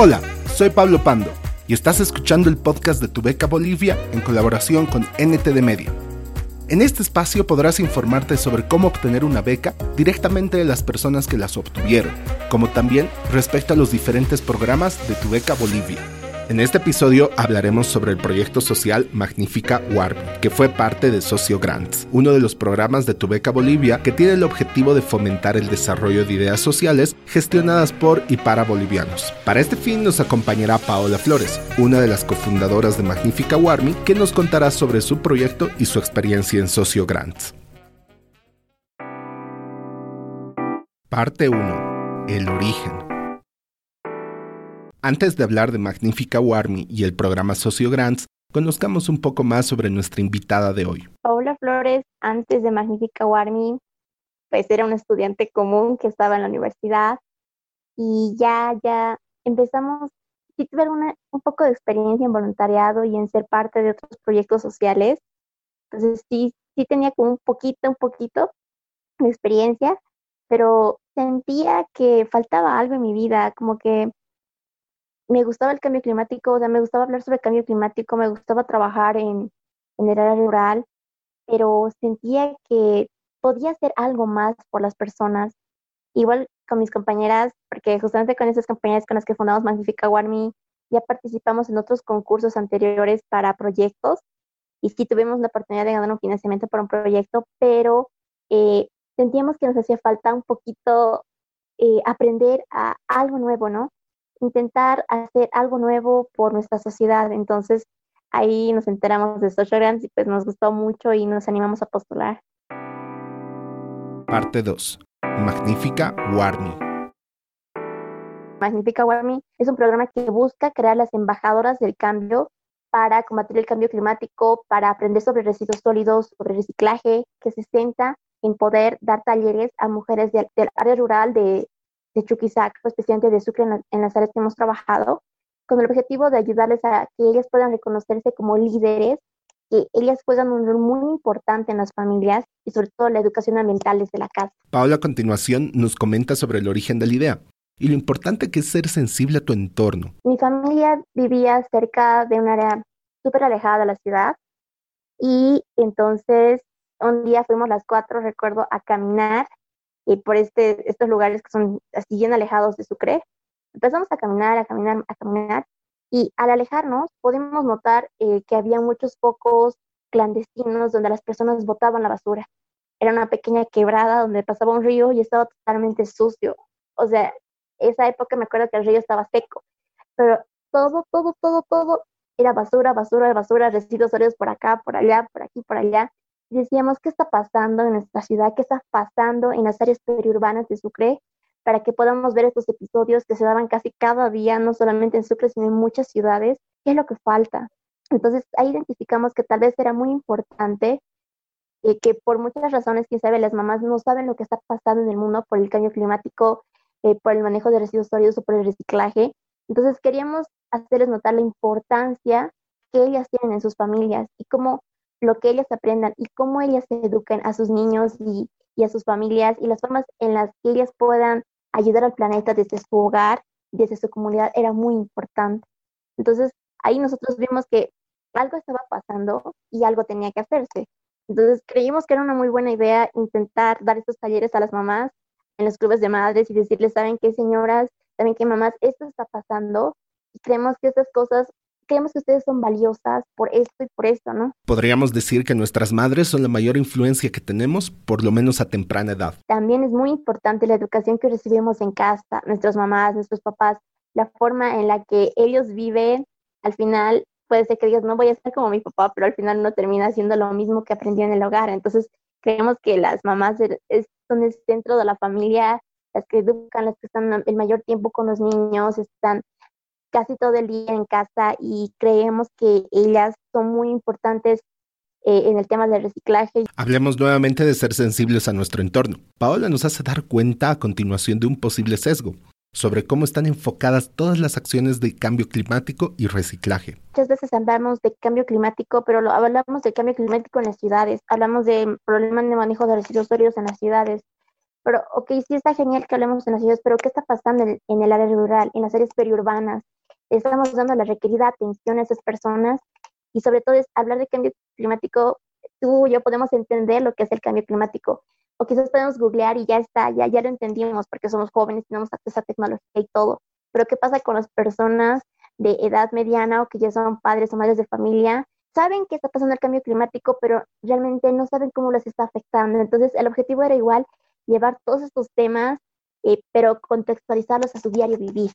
Hola, soy Pablo Pando y estás escuchando el podcast de Tu Beca Bolivia en colaboración con NTD Media. En este espacio podrás informarte sobre cómo obtener una beca directamente de las personas que las obtuvieron, como también respecto a los diferentes programas de Tu Beca Bolivia. En este episodio hablaremos sobre el proyecto social Magnífica Warmi, que fue parte de Socio Grants, uno de los programas de Tu Beca Bolivia que tiene el objetivo de fomentar el desarrollo de ideas sociales gestionadas por y para bolivianos. Para este fin nos acompañará Paola Flores, una de las cofundadoras de Magnífica Warmi, que nos contará sobre su proyecto y su experiencia en Socio Grants. Parte 1. El origen. Antes de hablar de Magnífica Warmi y el programa Socio Grants, conozcamos un poco más sobre nuestra invitada de hoy. Paula Flores, antes de Magnífica Warmi, pues era una estudiante común que estaba en la universidad y ya, ya empezamos, sí tuve un poco de experiencia en voluntariado y en ser parte de otros proyectos sociales. Entonces sí, sí tenía como un poquito, un poquito de experiencia, pero sentía que faltaba algo en mi vida, como que me gustaba el cambio climático, o sea, me gustaba hablar sobre el cambio climático, me gustaba trabajar en, en el área rural, pero sentía que podía hacer algo más por las personas. Igual con mis compañeras, porque justamente con esas compañeras con las que fundamos Magnífica Warmi, ya participamos en otros concursos anteriores para proyectos y sí tuvimos la oportunidad de ganar un financiamiento para un proyecto, pero eh, sentíamos que nos hacía falta un poquito eh, aprender a algo nuevo, ¿no? Intentar hacer algo nuevo por nuestra sociedad. Entonces, ahí nos enteramos de Social Grants y pues nos gustó mucho y nos animamos a postular. Parte 2. Magnífica Warmi. Magnífica Warmi es un programa que busca crear las embajadoras del cambio para combatir el cambio climático, para aprender sobre residuos sólidos, sobre reciclaje, que se centra en poder dar talleres a mujeres del área rural de, de Chuquisac, especialmente de Sucre en, las áreas que hemos trabajado, con el objetivo de ayudarles a que ellas puedan reconocerse como líderes, que ellas juegan un rol muy importante en las familias y sobre todo la educación ambiental desde la casa. Paola a continuación nos comenta sobre el origen de la idea y lo importante que es ser sensible a tu entorno. Mi familia vivía cerca de un área súper alejada de la ciudad y entonces un día fuimos las cuatro, recuerdo, a caminar y por este, estos lugares que son así bien alejados de Sucre. Empezamos a caminar, a caminar, a caminar y al alejarnos podemos notar eh, que había muchos focos clandestinos donde las personas botaban la basura. Era una pequeña quebrada donde pasaba un río y estaba totalmente sucio. O sea, esa época me acuerdo que el río estaba seco, pero todo, todo, todo, todo era basura, basura, basura, residuos sólidos por acá, por allá, por aquí, por allá decíamos qué está pasando en nuestra ciudad, qué está pasando en las áreas periurbanas de Sucre, para que podamos ver estos episodios que se daban casi cada día, no solamente en Sucre, sino en muchas ciudades, qué es lo que falta. Entonces ahí identificamos que tal vez era muy importante eh, que por muchas razones, quién sabe, las mamás no saben lo que está pasando en el mundo por el cambio climático, eh, por el manejo de residuos sólidos o por el reciclaje. Entonces queríamos hacerles notar la importancia que ellas tienen en sus familias y cómo lo que ellas aprendan y cómo ellas educan a sus niños y, a sus familias y las formas en las que ellas puedan ayudar al planeta desde su hogar, desde su comunidad, era muy importante. Entonces, ahí nosotros vimos que algo estaba pasando y algo tenía que hacerse. Entonces, creímos que era una muy buena idea intentar dar estos talleres a las mamás en los clubes de madres y decirles, ¿saben qué, señoras? ¿Saben qué, mamás? Esto está pasando y creemos que estas cosas creemos que ustedes son valiosas por esto y por esto, ¿no? Podríamos decir que nuestras madres son la mayor influencia que tenemos, por lo menos a temprana edad. También es muy importante la educación que recibimos en casa, nuestras mamás, nuestros papás, la forma en la que ellos viven, al final puede ser que digas, no voy a ser como mi papá, pero al final no termina haciendo lo mismo que aprendió en el hogar. Entonces, creemos que las mamás son el centro de la familia, las que educan, las que están el mayor tiempo con los niños, están casi todo el día en casa y creemos que ellas son muy importantes eh, en el tema del reciclaje. Hablemos nuevamente de ser sensibles a nuestro entorno. Paola nos hace dar cuenta a continuación de un posible sesgo sobre cómo están enfocadas todas las acciones de cambio climático y reciclaje. Muchas veces hablamos de cambio climático, pero lo, hablamos de cambio climático en las ciudades, hablamos de problemas de manejo de residuos sólidos en las ciudades, pero ok, sí está genial que hablemos en las ciudades, pero ¿qué está pasando en, en el área rural, en las áreas periurbanas? Estamos dando la requerida atención a esas personas y sobre todo es hablar de cambio climático, tú y yo podemos entender lo que es el cambio climático, o quizás podemos googlear y ya está, ya, ya lo entendimos porque somos jóvenes, tenemos acceso a tecnología y todo, pero ¿qué pasa con las personas de edad mediana o que ya son padres o madres de familia? Saben que está pasando el cambio climático, pero realmente no saben cómo les está afectando. Entonces, el objetivo era igual llevar todos estos temas, eh, pero contextualizarlos a su diario vivir,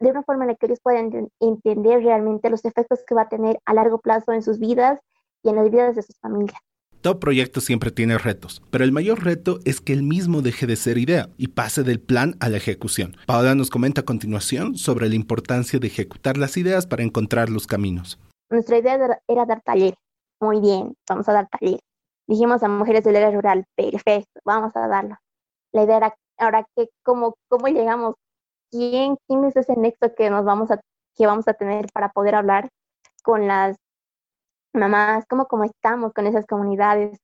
de una forma en la que ellos puedan entender realmente los efectos que va a tener a largo plazo en sus vidas y en las vidas de sus familias. Todo proyecto siempre tiene retos, pero el mayor reto es que el mismo deje de ser idea y pase del plan a la ejecución. Paola nos comenta a continuación sobre la importancia de ejecutar las ideas para encontrar los caminos. Nuestra idea era dar taller. Muy bien, vamos a dar taller. Dijimos a mujeres del área rural, perfecto, vamos a darlo. La idea era, ahora, que, ¿cómo, ¿cómo llegamos? ¿Quién, ¿Quién es ese nexo que nos vamos a, que vamos a tener para poder hablar con las mamás, cómo estamos con esas comunidades.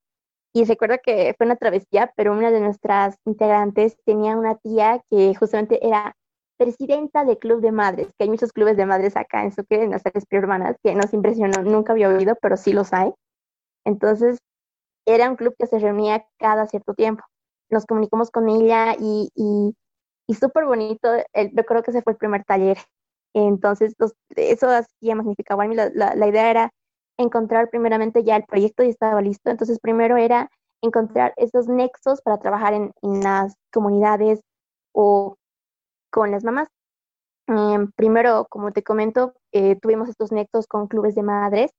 Y recuerdo que fue una travesía, pero una de nuestras integrantes tenía una tía que justamente era presidenta del club de madres, que hay muchos clubes de madres acá en Sucre, en las áreas preurbanas, que nos impresionó, nunca había oído, pero sí los hay. Entonces, era un club que se reunía cada cierto tiempo. Nos comunicamos con ella y, y, y súper bonito, el, recuerdo que ese fue el primer taller. Entonces, eso hacía magnífica. La, la, la idea era encontrar primeramente ya el proyecto y estaba listo. Entonces, primero era encontrar esos nexos para trabajar en, las comunidades o con las mamás. Em, primero, como te comento, eh, tuvimos estos nexos con clubes de madres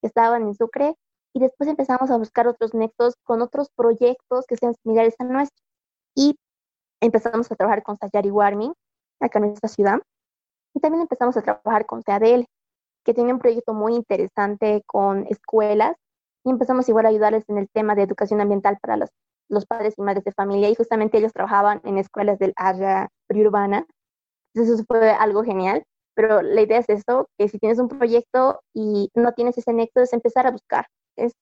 que estaban en Sucre y después empezamos a buscar otros nexos con otros proyectos que sean similares a nuestro. Y empezamos a trabajar con Sayari Warming, acá en nuestra ciudad. Y también empezamos a trabajar con CADL, que tiene un proyecto muy interesante con escuelas y empezamos igual a ayudarles en el tema de educación ambiental para los, los padres y madres de familia y justamente ellos trabajaban en escuelas del área preurbana. Entonces eso fue algo genial, pero la idea es esto, que si tienes un proyecto y no tienes ese nexo, es empezar a buscar, es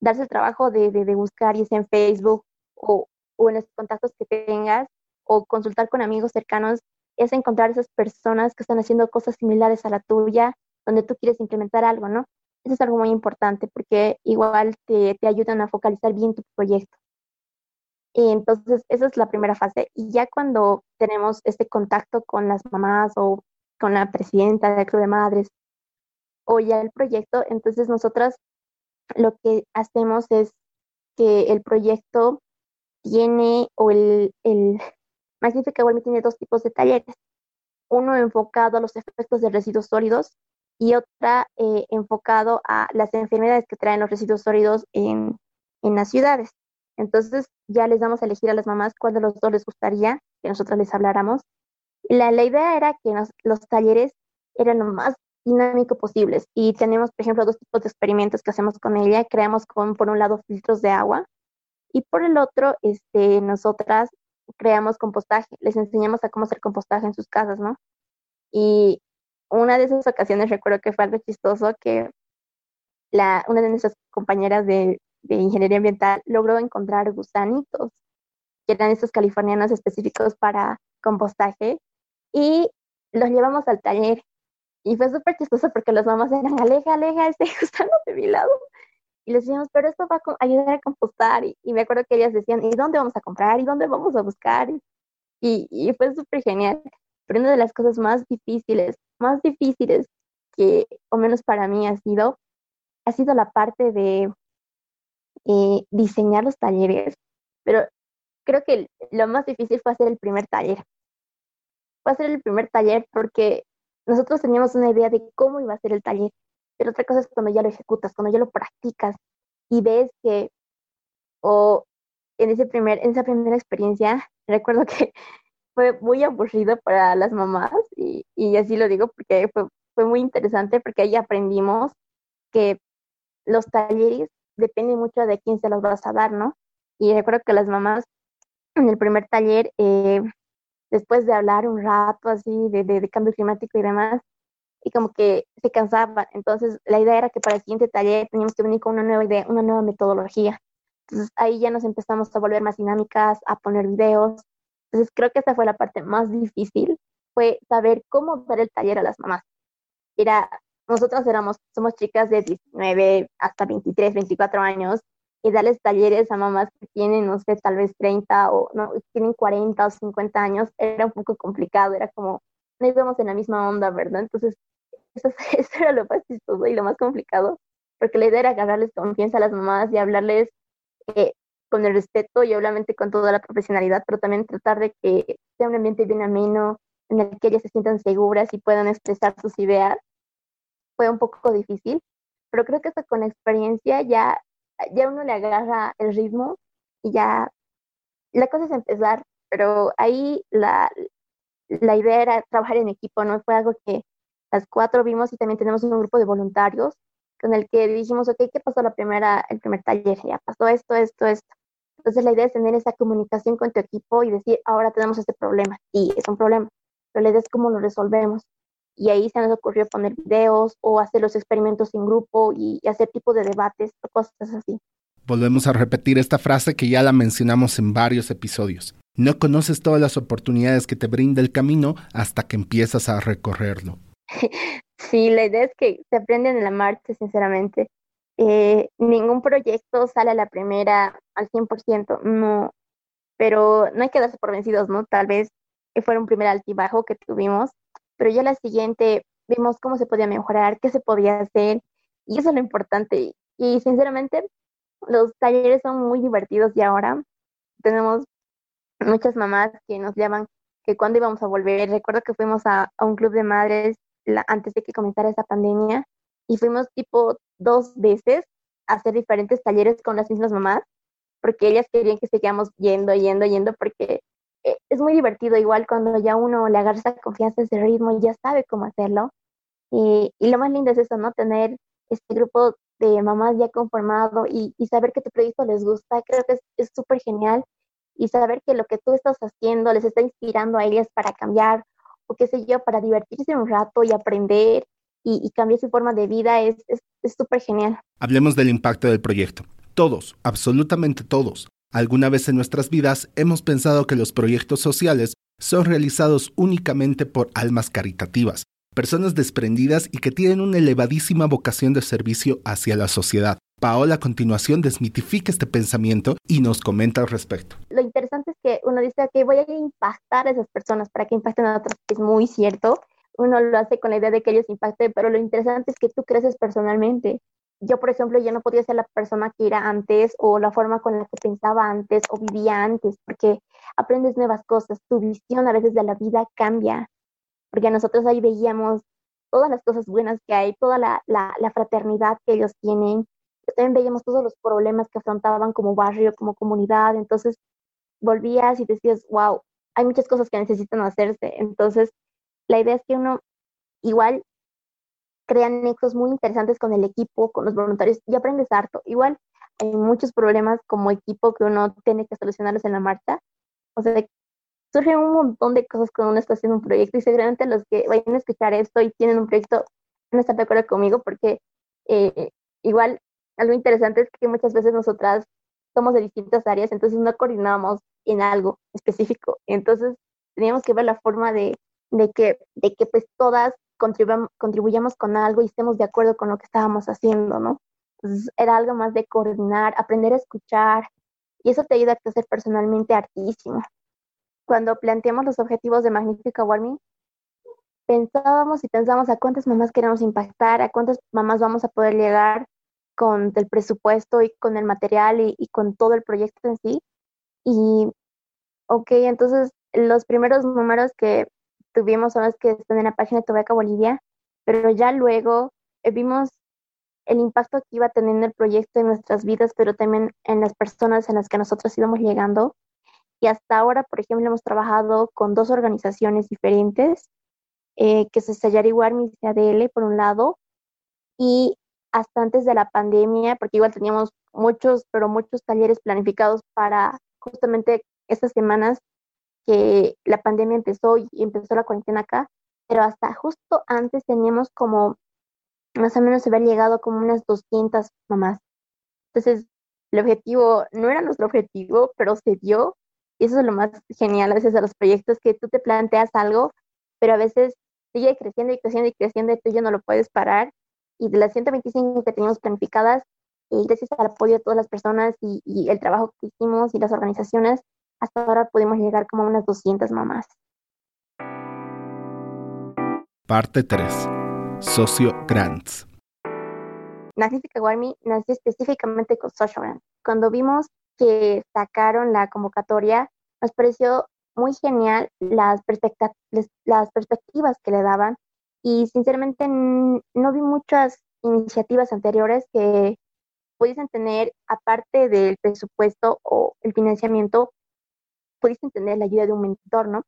darse el trabajo de, de, buscar, y sea en Facebook o, o en los contactos que tengas, o consultar con amigos cercanos, es encontrar esas personas que están haciendo cosas similares a la tuya donde tú quieres implementar algo, ¿no? Eso es algo muy importante porque igual te, te ayudan a focalizar bien tu proyecto. Y entonces, esa es la primera fase. Y ya cuando tenemos este contacto con las mamás o con la presidenta del Club de Madres o ya el proyecto, entonces nosotras lo que hacemos es que el proyecto tiene, o el, el Magnífica Igual tiene dos tipos de talleres. Uno enfocado a los efectos de residuos sólidos y otra eh, enfocado a las enfermedades que traen los residuos sólidos en, en, las ciudades. Entonces ya les damos a elegir a las mamás cuál de los dos les gustaría que nosotros les habláramos. La, la idea era que los talleres eran lo más dinámico posibles y tenemos, por ejemplo, dos tipos de experimentos que hacemos con ella. Creamos con, por un lado, filtros de agua y por el otro, este, nosotras creamos compostaje. Les enseñamos a cómo hacer compostaje en sus casas, ¿no? Y una de esas ocasiones recuerdo que fue algo chistoso que la, una de nuestras compañeras de, ingeniería ambiental logró encontrar gusanitos, que eran estos californianos específicos para compostaje, y los llevamos al taller. Y fue súper chistoso porque las mamás eran, aleja, aleja, este gusano de mi lado. Y les decíamos, pero esto va a ayudar a compostar. Y, me acuerdo que ellas decían, ¿y dónde vamos a comprar? ¿Y dónde vamos a buscar? Y, y fue súper genial. Pero una de las cosas más difíciles más difíciles que, o menos para mí, ha sido, ha sido la parte de eh, diseñar los talleres, pero creo que lo más difícil fue hacer el primer taller. Fue hacer el primer taller porque nosotros teníamos una idea de cómo iba a ser el taller, pero otra cosa es cuando ya lo ejecutas, cuando ya lo practicas y ves que, o en, ese primer, en esa primera experiencia, recuerdo que fue muy aburrido para las mamás y, y así lo digo porque fue, fue muy interesante porque ahí aprendimos que los talleres dependen mucho de quién se los vas a dar, ¿no? Y recuerdo que las mamás en el primer taller, eh, después de hablar un rato así de, de, cambio climático y demás, y como que se cansaban. Entonces, la idea era que para el siguiente taller teníamos que venir con una nueva idea, una nueva metodología. Entonces ahí ya nos empezamos a volver más dinámicas, a poner videos. Entonces creo que esa fue la parte más difícil, fue saber cómo dar el taller a las mamás. Era, nosotras éramos, somos chicas de 19 hasta 23, 24 años, y darles talleres a mamás que tienen, no sé, tal vez 30 o no, tienen 40 o 50 años, era un poco complicado, era como, no íbamos en la misma onda, ¿verdad? Entonces, eso, eso era lo más chistoso y lo más complicado, porque la idea era agarrarles confianza a las mamás y hablarles eh, con el respeto y obviamente con toda la profesionalidad, pero también tratar de que sea un ambiente bien ameno, en el que ellas se sientan seguras y puedan expresar sus ideas. Fue un poco difícil, pero creo que hasta con experiencia ya, ya uno le agarra el ritmo y ya la cosa es empezar, pero ahí la, la idea era trabajar en equipo, ¿no? Fue algo que las cuatro vimos y también tenemos un grupo de voluntarios con el que dijimos, ok, ¿qué pasó la primera, el primer taller? Ya pasó esto, esto, esto. Entonces la idea es tener esa comunicación con tu equipo y decir, ahora tenemos este problema. Sí, es un problema, pero la idea es cómo lo resolvemos. Y ahí se nos ocurrió poner videos o hacer los experimentos en grupo y, y hacer tipo de debates o cosas así. Volvemos a repetir esta frase que ya la mencionamos en varios episodios. No conoces todas las oportunidades que te brinda el camino hasta que empiezas a recorrerlo. Sí, la idea es que se aprenden en la marcha, sinceramente. Eh, ningún proyecto sale a la primera al 100%, no, pero no hay que darse por vencidos, ¿no? Tal vez fuera un primer altibajo que tuvimos, pero ya la siguiente vimos cómo se podía mejorar, qué se podía hacer, y eso es lo importante. Y sinceramente, los talleres son muy divertidos y ahora tenemos muchas mamás que nos llaman que cuando íbamos a volver, recuerdo que fuimos a un club de madres antes de que comenzara esa pandemia y fuimos tipo dos veces a hacer diferentes talleres con las mismas mamás porque ellas querían que sigamos yendo, yendo, yendo porque eh, es muy divertido igual cuando ya uno le agarra esa confianza, ese ritmo y ya sabe cómo hacerlo. Y, y lo más lindo es eso, ¿no? Tener este grupo de mamás ya conformado y, y saber que tu proyecto les gusta, creo que es súper genial. Y saber que lo que tú estás haciendo les está inspirando a ellas para cambiar o qué sé yo, para divertirse un rato y aprender y, cambiar su forma de vida es súper genial. Hablemos del impacto del proyecto. Todos, absolutamente todos, alguna vez en nuestras vidas hemos pensado que los proyectos sociales son realizados únicamente por almas caritativas, personas desprendidas y que tienen una elevadísima vocación de servicio hacia la sociedad. Paola a continuación desmitifica este pensamiento y nos comenta al respecto. Lo interesante es que uno dice que voy a impactar a esas personas para que impacten a otras, es muy cierto. Uno lo hace con la idea de que ellos impacten, pero lo interesante es que tú creces personalmente. Yo, por ejemplo, ya no podía ser la persona que era antes o la forma con la que pensaba antes o vivía antes, porque aprendes nuevas cosas, tu visión a veces de la vida cambia, porque nosotros ahí veíamos todas las cosas buenas que hay, toda la, la, la fraternidad que ellos tienen, también veíamos todos los problemas que afrontaban como barrio, como comunidad, entonces volvías y decías, wow, hay muchas cosas que necesitan hacerse, entonces la idea es que uno igual crea nexos muy interesantes con el equipo, con los voluntarios y aprendes harto. Igual hay muchos problemas como equipo que uno tiene que solucionarlos en la marcha, o sea, surgen un montón de cosas cuando uno está haciendo un proyecto y seguramente los que vayan a escuchar esto y tienen un proyecto no están de acuerdo conmigo porque eh, igual algo interesante es que muchas veces nosotras somos de distintas áreas, entonces no coordinábamos en algo específico. Entonces teníamos que ver la forma de, de que, de que pues todas contribuyamos con algo y estemos de acuerdo con lo que estábamos haciendo, ¿no? Entonces era algo más de coordinar, aprender a escuchar, y eso te ayuda a crecer personalmente hartísimo. Cuando planteamos los objetivos de Magnífica Warming, pensábamos y pensábamos a cuántas mamás queremos impactar, a cuántas mamás vamos a poder llegar, con el presupuesto y con el material y, con todo el proyecto en sí. Y, ok, entonces los primeros números que tuvimos son los que están en la página de Tobeca Bolivia, pero ya luego eh, vimos el impacto que iba teniendo el proyecto en nuestras vidas, pero también en las personas en las que nosotros íbamos llegando. Y hasta ahora, por ejemplo, hemos trabajado con dos organizaciones diferentes, eh, que es Sayari Warmi y ADL, por un lado, y hasta antes de la pandemia, porque igual teníamos muchos, pero muchos talleres planificados para justamente estas semanas que la pandemia empezó y empezó la cuarentena acá, pero hasta justo antes teníamos como, más o menos se había llegado como unas 200 mamás. Entonces, el objetivo no era nuestro objetivo, pero se dio. Y eso es lo más genial a veces de los proyectos, que tú te planteas algo, pero a veces sigue creciendo y creciendo y creciendo y tú ya no lo puedes parar. Y de las 125 que teníamos planificadas, y gracias al apoyo de todas las personas y, y, el trabajo que hicimos y las organizaciones, hasta ahora pudimos llegar como a unas 200 mamás. Parte 3. Socio Grants. Magnífica Warmi nació específicamente con Social Grants. Cuando vimos que sacaron la convocatoria, nos pareció muy genial las, las perspectivas que le daban y sinceramente no vi muchas iniciativas anteriores que pudiesen tener, aparte del presupuesto o el financiamiento, pudiesen tener la ayuda de un mentor, ¿no?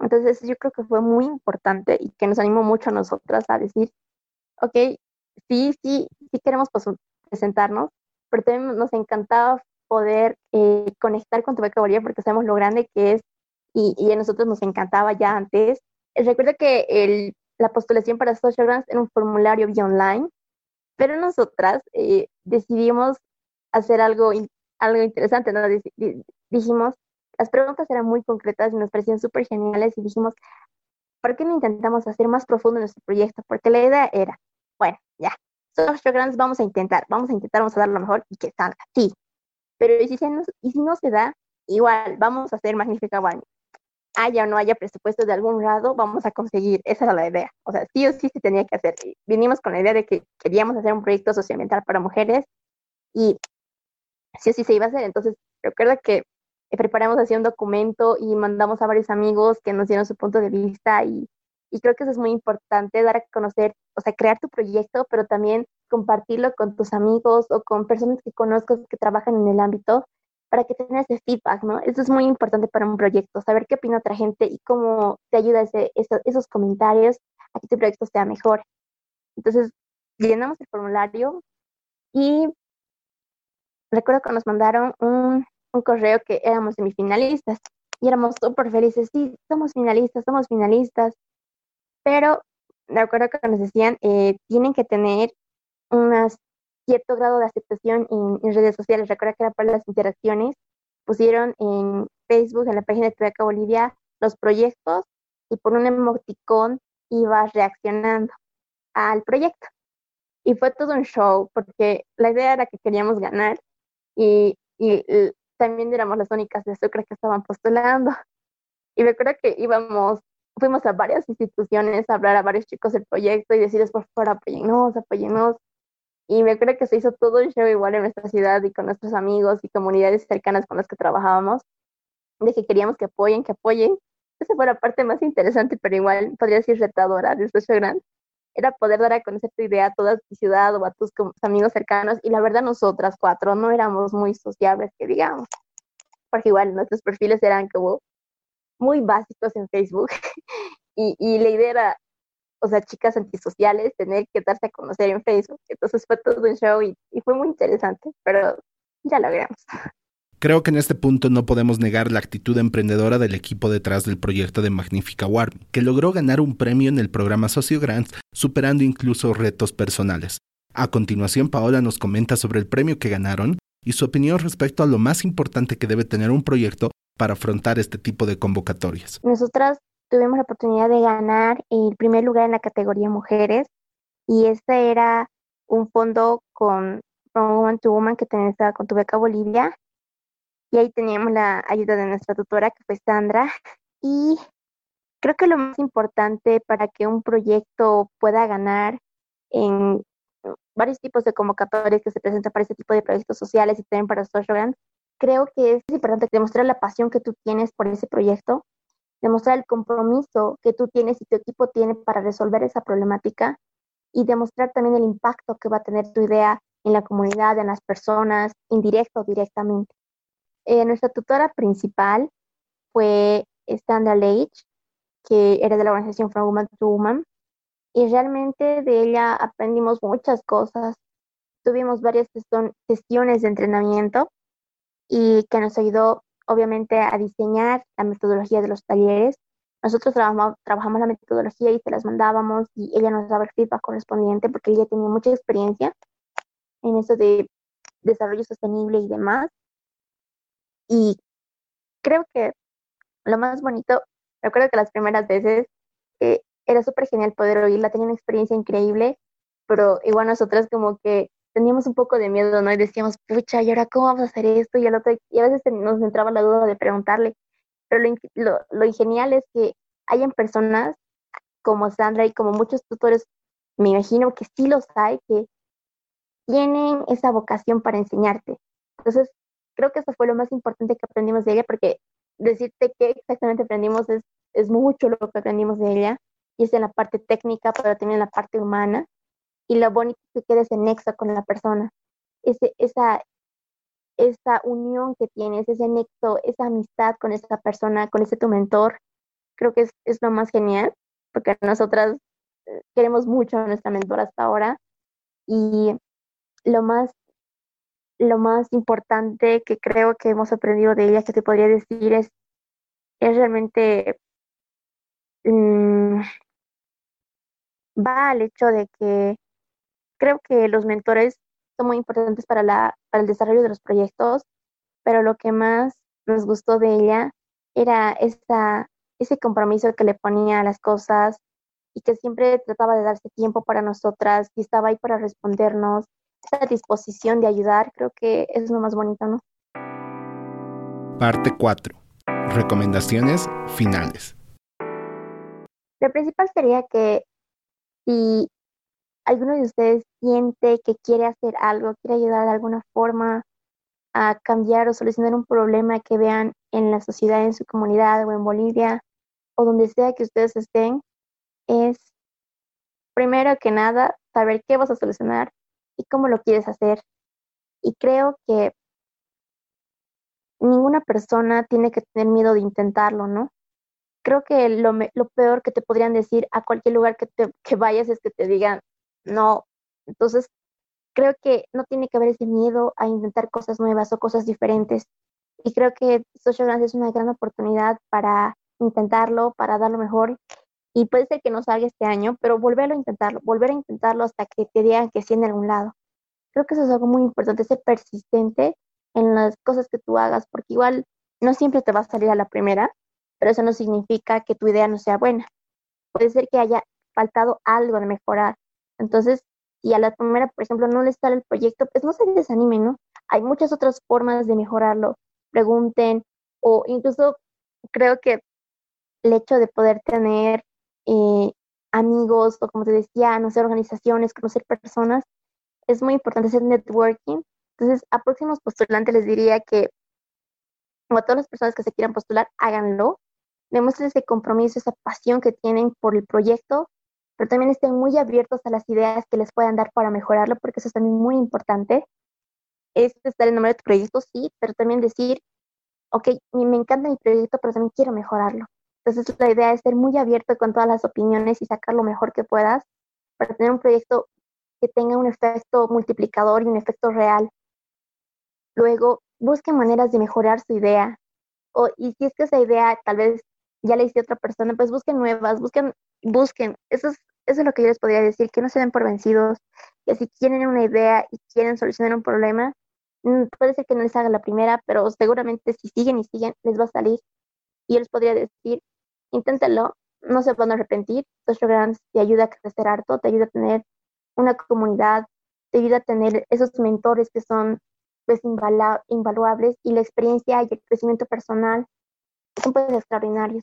Entonces yo creo que fue muy importante y que nos animó mucho a nosotras a decir, ok, sí, sí, sí queremos pues, presentarnos, pero también nos encantaba poder eh, conectar con tu beca porque sabemos lo grande que es y, y, a nosotros nos encantaba ya antes. Recuerdo que el, la postulación para Social Grants era un formulario vía online, pero nosotras eh, decidimos hacer algo, algo interesante, ¿no? Dijimos, las preguntas eran muy concretas y nos parecían súper geniales y dijimos, ¿por qué no intentamos hacer más profundo nuestro proyecto? Porque la idea era, bueno, ya, Social Grants vamos a intentar, vamos a intentar, vamos a dar lo mejor y que salga, sí. Pero y si, se y si no se da, igual, vamos a hacer Magnífica One. Haya o no haya presupuesto de algún lado, vamos a conseguir. Esa era la idea. O sea, sí o sí se tenía que hacer. Vinimos con la idea de que queríamos hacer un proyecto socioambiental para mujeres y sí o sí se iba a hacer. Entonces, recuerda que preparamos así un documento y mandamos a varios amigos que nos dieron su punto de vista y, y creo que eso es muy importante, dar a conocer, o sea, crear tu proyecto, pero también compartirlo con tus amigos o con personas que conozcas que trabajan en el ámbito para que tengas ese feedback, ¿no? Eso es muy importante para un proyecto, saber qué opina otra gente y cómo te ayuda ese, esos comentarios a que tu proyecto sea mejor. Entonces, llenamos el formulario y recuerdo que nos mandaron un, un correo que éramos semifinalistas y éramos súper felices, sí, somos finalistas, somos finalistas, pero con que nos decían, eh, tienen que tener un cierto grado de aceptación en, redes sociales. Recuerda que era para las interacciones, pusieron en Facebook, en la página de Tubeca Bolivia, los proyectos y por un emoticón ibas reaccionando al proyecto. Y fue todo un show, porque la idea era que queríamos ganar y, y también éramos las únicas de Sucre que estaban postulando. Y me acuerdo que íbamos, fuimos a varias instituciones a hablar a varios chicos del proyecto y decirles, por favor, apóyennos, apóyennos. Y me acuerdo que se hizo todo un show igual en nuestra ciudad y con nuestros amigos y comunidades cercanas con las que trabajábamos, de que queríamos que apoyen, que apoyen. Esa fue la parte más interesante, pero igual podría decir retadora de este Grant. Era poder dar a conocer tu idea a toda tu ciudad o a tus amigos cercanos. Y la verdad, nosotras cuatro no éramos muy sociables, que digamos. Porque igual nuestros perfiles eran como muy básicos en Facebook. y, y la idea era o sea, chicas antisociales, tener que darse a conocer en Facebook. Entonces fue todo un show y, fue muy interesante, pero ya lo veremos. Creo que en este punto no podemos negar la actitud emprendedora del equipo detrás del proyecto de Magnífica Warm, que logró ganar un premio en el programa Socio Grants, superando incluso retos personales. A continuación, Paola nos comenta sobre el premio que ganaron y su opinión respecto a lo más importante que debe tener un proyecto para afrontar este tipo de convocatorias. Nosotras tuvimos la oportunidad de ganar el primer lugar en la categoría mujeres y este era un fondo con From Woman to Woman que tenía con tu beca Bolivia. Y ahí teníamos la ayuda de nuestra tutora que fue Sandra. Y creo que lo más importante para que un proyecto pueda ganar en varios tipos de convocatorias que se presentan para este tipo de proyectos sociales y también para social grants, creo que es importante demostrar la pasión que tú tienes por ese proyecto demostrar el compromiso que tú tienes y tu equipo tiene para resolver esa problemática y demostrar también el impacto que va a tener tu idea en la comunidad, en las personas, indirecto o directamente. Eh, nuestra tutora principal fue Sandra Leitch, que era de la organización From Woman to Woman, y realmente de ella aprendimos muchas cosas. Tuvimos varias sesiones de entrenamiento y que nos ayudó obviamente a diseñar la metodología de los talleres. Nosotros trabajamos, la metodología y se las mandábamos y ella nos daba el feedback correspondiente porque ella tenía mucha experiencia en eso de desarrollo sostenible y demás. Y creo que lo más bonito, recuerdo que las primeras veces eh, era súper genial poder oírla, tenía una experiencia increíble, pero igual nosotras como que teníamos un poco de miedo, ¿no? Y decíamos, pucha, ¿y ahora cómo vamos a hacer esto? Y, al otro, y a veces nos entraba la duda de preguntarle. Pero lo, lo, lo genial es que hayan personas como Sandra y como muchos tutores, me imagino que sí los hay, que tienen esa vocación para enseñarte. Entonces, creo que eso fue lo más importante que aprendimos de ella, porque decirte qué exactamente aprendimos es, es mucho lo que aprendimos de ella, y es en la parte técnica, pero también en la parte humana, y lo bonito que quede ese nexo con la persona, ese, esa, esa unión que tienes, ese nexo, esa amistad con esa persona, con ese tu mentor, creo que es, es lo más genial, porque nosotras eh, queremos mucho a nuestra mentora hasta ahora, y lo más lo más importante que creo que hemos aprendido de ella, que te podría decir, es, es realmente mm, va al hecho de que creo que los mentores son muy importantes para, la, para el desarrollo de los proyectos, pero lo que más nos gustó de ella era esa, ese compromiso que le ponía a las cosas y que siempre trataba de darse tiempo para nosotras y estaba ahí para respondernos esa disposición de ayudar, creo que es lo más bonito, ¿no? Parte 4. Recomendaciones finales. Lo principal sería que si alguno de ustedes siente que quiere hacer algo, quiere ayudar de alguna forma a cambiar o solucionar un problema que vean en la sociedad, en su comunidad o en Bolivia o donde sea que ustedes estén, es primero que nada saber qué vas a solucionar y cómo lo quieres hacer. Y creo que ninguna persona tiene que tener miedo de intentarlo, ¿no? Creo que lo, lo peor que te podrían decir a cualquier lugar que, te, que vayas es que te digan, no. Entonces, creo que no tiene que haber ese miedo a intentar cosas nuevas o cosas diferentes. Y creo que Social Grants es una gran oportunidad para intentarlo, para dar lo mejor. Y puede ser que no salga este año, pero volverlo a intentarlo, volver a intentarlo hasta que te digan que sí en algún lado. Creo que eso es algo muy importante, ser persistente en las cosas que tú hagas, porque igual no siempre te va a salir a la primera, pero eso no significa que tu idea no sea buena. Puede ser que haya faltado algo de mejorar. Entonces, si a la primera, por ejemplo, no les sale el proyecto, pues no se desanimen, ¿no? Hay muchas otras formas de mejorarlo. Pregunten o incluso creo que el hecho de poder tener eh, amigos o como te decía, no sé, organizaciones, conocer personas, es muy importante hacer networking. Entonces, a próximos postulantes les diría que, como a todas las personas que se quieran postular, háganlo, demuestren ese compromiso, esa pasión que tienen por el proyecto, pero también estén muy abiertos a las ideas que les puedan dar para mejorarlo, porque eso es también muy importante. Es estar el nombre de tu proyecto, sí, pero también decir, ok, me encanta mi proyecto, pero también quiero mejorarlo. Entonces la idea es ser muy abierto con todas las opiniones y sacar lo mejor que puedas para tener un proyecto que tenga un efecto multiplicador y un efecto real. Luego, busquen maneras de mejorar su idea. O, y si es que esa idea tal vez ya la hice otra persona, pues busquen nuevas, busquen, busquen. Eso es, eso es lo que yo les podría decir, que no se den por vencidos, que si quieren una idea y quieren solucionar un problema, mm, puede ser que no les haga la primera, pero seguramente si siguen y siguen, les va a salir. Y yo les podría decir, inténtenlo, no se van a arrepentir. Social Grants te ayuda a crecer harto, te ayuda a tener una comunidad, te ayuda a tener esos mentores que son pues invaluables y la experiencia y el crecimiento personal son pues extraordinarios.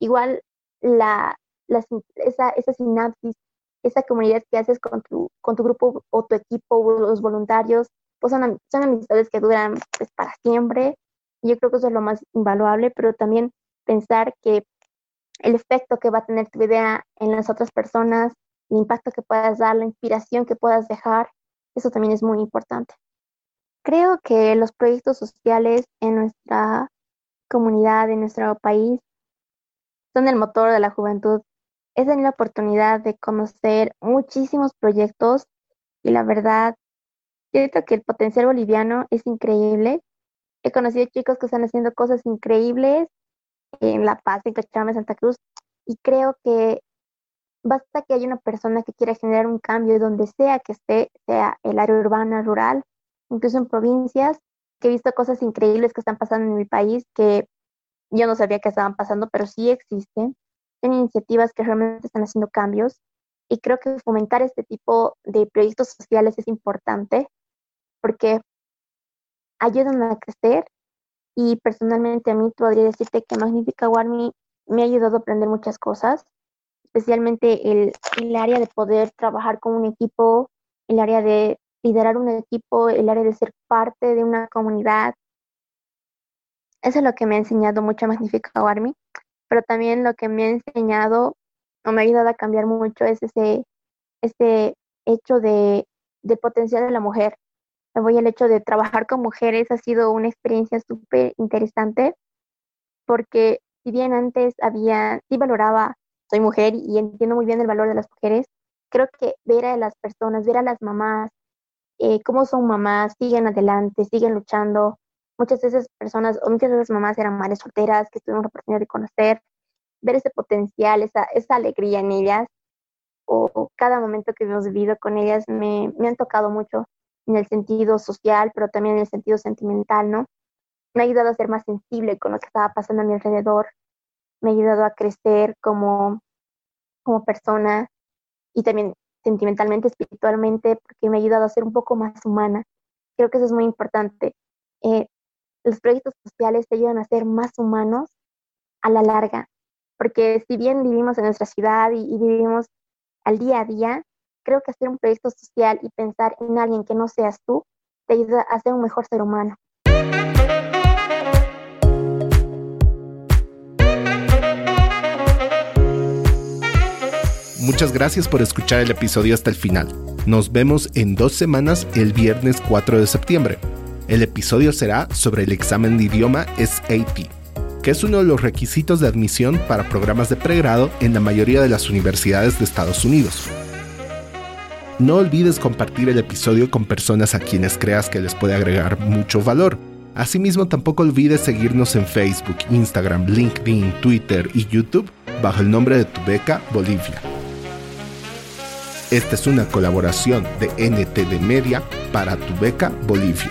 Igual la, esa, esa sinapsis, esa comunidad que haces con tu, con tu grupo o tu equipo o los voluntarios, pues son, son amistades que duran pues para siempre. Yo creo que eso es lo más invaluable, pero también pensar que el efecto que va a tener tu idea en las otras personas, el impacto que puedas dar, la inspiración que puedas dejar, eso también es muy importante. Creo que los proyectos sociales en nuestra comunidad, en nuestro país, son el motor de la juventud. Es la oportunidad de conocer muchísimos proyectos y la verdad, siento que el potencial boliviano es increíble. He conocido chicos que están haciendo cosas increíbles en La Paz, en Cochabamba, Santa Cruz, y creo que basta que haya una persona que quiera generar un cambio donde sea que esté, sea el área urbana, rural, incluso en provincias, que he visto cosas increíbles que están pasando en mi país que yo no sabía que estaban pasando, pero sí existen. Hay iniciativas que realmente están haciendo cambios. Y creo que fomentar este tipo de proyectos sociales es importante porque ayudan a crecer. Y personalmente a mí podría decirte que Magnífica Warmi me ha ayudado a aprender muchas cosas, especialmente el, el área de poder trabajar con un equipo, el área de liderar un equipo, el área de ser parte de una comunidad. Eso es lo que me ha enseñado mucho Magnífica Warmi, pero también lo que me ha enseñado o me ha ayudado a cambiar mucho es ese, ese hecho de, de potencial de la mujer. Me voy al hecho de trabajar con mujeres, ha sido una experiencia súper interesante, porque si bien antes había, sí valoraba, soy mujer y entiendo muy bien el valor de las mujeres, creo que ver a las personas, ver a las mamás, eh, cómo son mamás, siguen adelante, siguen luchando. Muchas de esas personas, o muchas de esas mamás eran madres solteras que tuvimos la oportunidad de conocer, ver ese potencial, esa, esa alegría en ellas, o, cada momento que hemos vivido con ellas me, me han tocado mucho en el sentido social, pero también en el sentido sentimental, ¿no? Me ha ayudado a ser más sensible con lo que estaba pasando a mi alrededor, me ha ayudado a crecer como, como persona y también sentimentalmente, espiritualmente, porque me ha ayudado a ser un poco más humana. Creo que eso es muy importante. Eh, los proyectos sociales te ayudan a ser más humanos a la larga, porque si bien vivimos en nuestra ciudad y, vivimos al día a día, creo que hacer un proyecto social y pensar en alguien que no seas tú te ayuda a ser un mejor ser humano. Muchas gracias por escuchar el episodio hasta el final. Nos vemos en dos semanas el viernes 4 de septiembre. El episodio será sobre el examen de idioma SAT que es uno de los requisitos de admisión para programas de pregrado en la mayoría de las universidades de Estados Unidos. No olvides compartir el episodio con personas a quienes creas que les puede agregar mucho valor. Asimismo, tampoco olvides seguirnos en Facebook, Instagram, LinkedIn, Twitter y YouTube bajo el nombre de tu beca Bolivia. Esta es una colaboración de NTD Media para tu beca Bolivia.